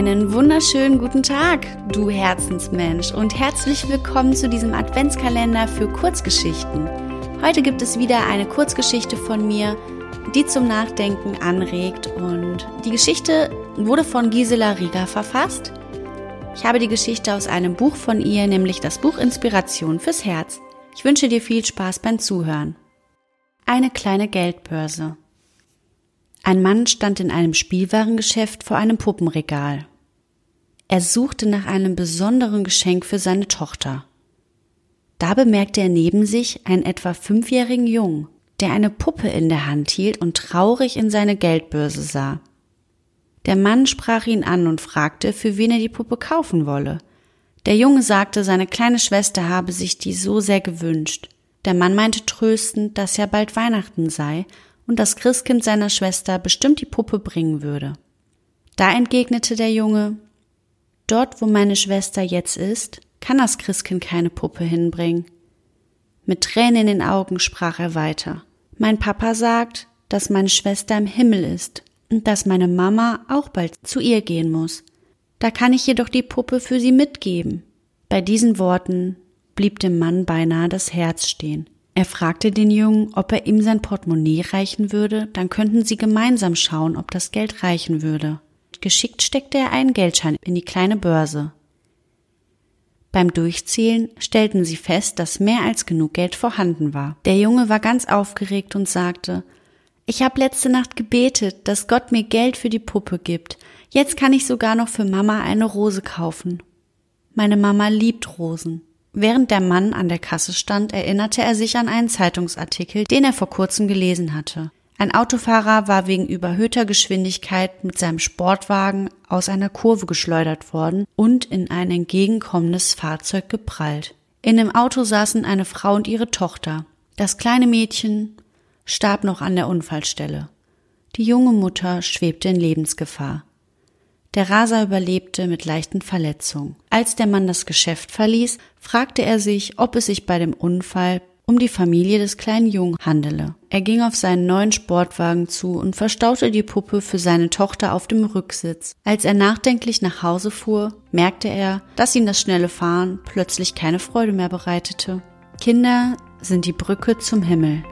Einen wunderschönen guten Tag, du Herzensmensch, und herzlich willkommen zu diesem Adventskalender für Kurzgeschichten. Heute gibt es wieder eine Kurzgeschichte von mir, die zum Nachdenken anregt und die Geschichte wurde von Gisela Rieger verfasst. Ich habe die Geschichte aus einem Buch von ihr, nämlich das Buch Inspiration fürs Herz. Ich wünsche dir viel Spaß beim Zuhören. Eine kleine Geldbörse. Ein Mann stand in einem Spielwarengeschäft vor einem Puppenregal. Er suchte nach einem besonderen Geschenk für seine Tochter. Da bemerkte er neben sich einen etwa fünfjährigen Jungen, der eine Puppe in der Hand hielt und traurig in seine Geldbörse sah. Der Mann sprach ihn an und fragte, für wen er die Puppe kaufen wolle. Der Junge sagte, seine kleine Schwester habe sich die so sehr gewünscht. Der Mann meinte tröstend, dass ja bald Weihnachten sei und das Christkind seiner Schwester bestimmt die Puppe bringen würde. Da entgegnete der Junge, Dort, wo meine Schwester jetzt ist, kann das Christkind keine Puppe hinbringen. Mit Tränen in den Augen sprach er weiter. Mein Papa sagt, dass meine Schwester im Himmel ist und dass meine Mama auch bald zu ihr gehen muss. Da kann ich jedoch die Puppe für sie mitgeben. Bei diesen Worten blieb dem Mann beinahe das Herz stehen. Er fragte den Jungen, ob er ihm sein Portemonnaie reichen würde, dann könnten sie gemeinsam schauen, ob das Geld reichen würde. Geschickt steckte er einen Geldschein in die kleine Börse. Beim Durchzählen stellten sie fest, dass mehr als genug Geld vorhanden war. Der Junge war ganz aufgeregt und sagte Ich habe letzte Nacht gebetet, dass Gott mir Geld für die Puppe gibt. Jetzt kann ich sogar noch für Mama eine Rose kaufen. Meine Mama liebt Rosen. Während der Mann an der Kasse stand, erinnerte er sich an einen Zeitungsartikel, den er vor kurzem gelesen hatte. Ein Autofahrer war wegen überhöhter Geschwindigkeit mit seinem Sportwagen aus einer Kurve geschleudert worden und in ein entgegenkommendes Fahrzeug geprallt. In dem Auto saßen eine Frau und ihre Tochter. Das kleine Mädchen starb noch an der Unfallstelle. Die junge Mutter schwebte in Lebensgefahr. Der Raser überlebte mit leichten Verletzungen. Als der Mann das Geschäft verließ, fragte er sich, ob es sich bei dem Unfall um die Familie des kleinen Jungen handele. Er ging auf seinen neuen Sportwagen zu und verstaute die Puppe für seine Tochter auf dem Rücksitz. Als er nachdenklich nach Hause fuhr, merkte er, dass ihm das schnelle Fahren plötzlich keine Freude mehr bereitete. Kinder sind die Brücke zum Himmel.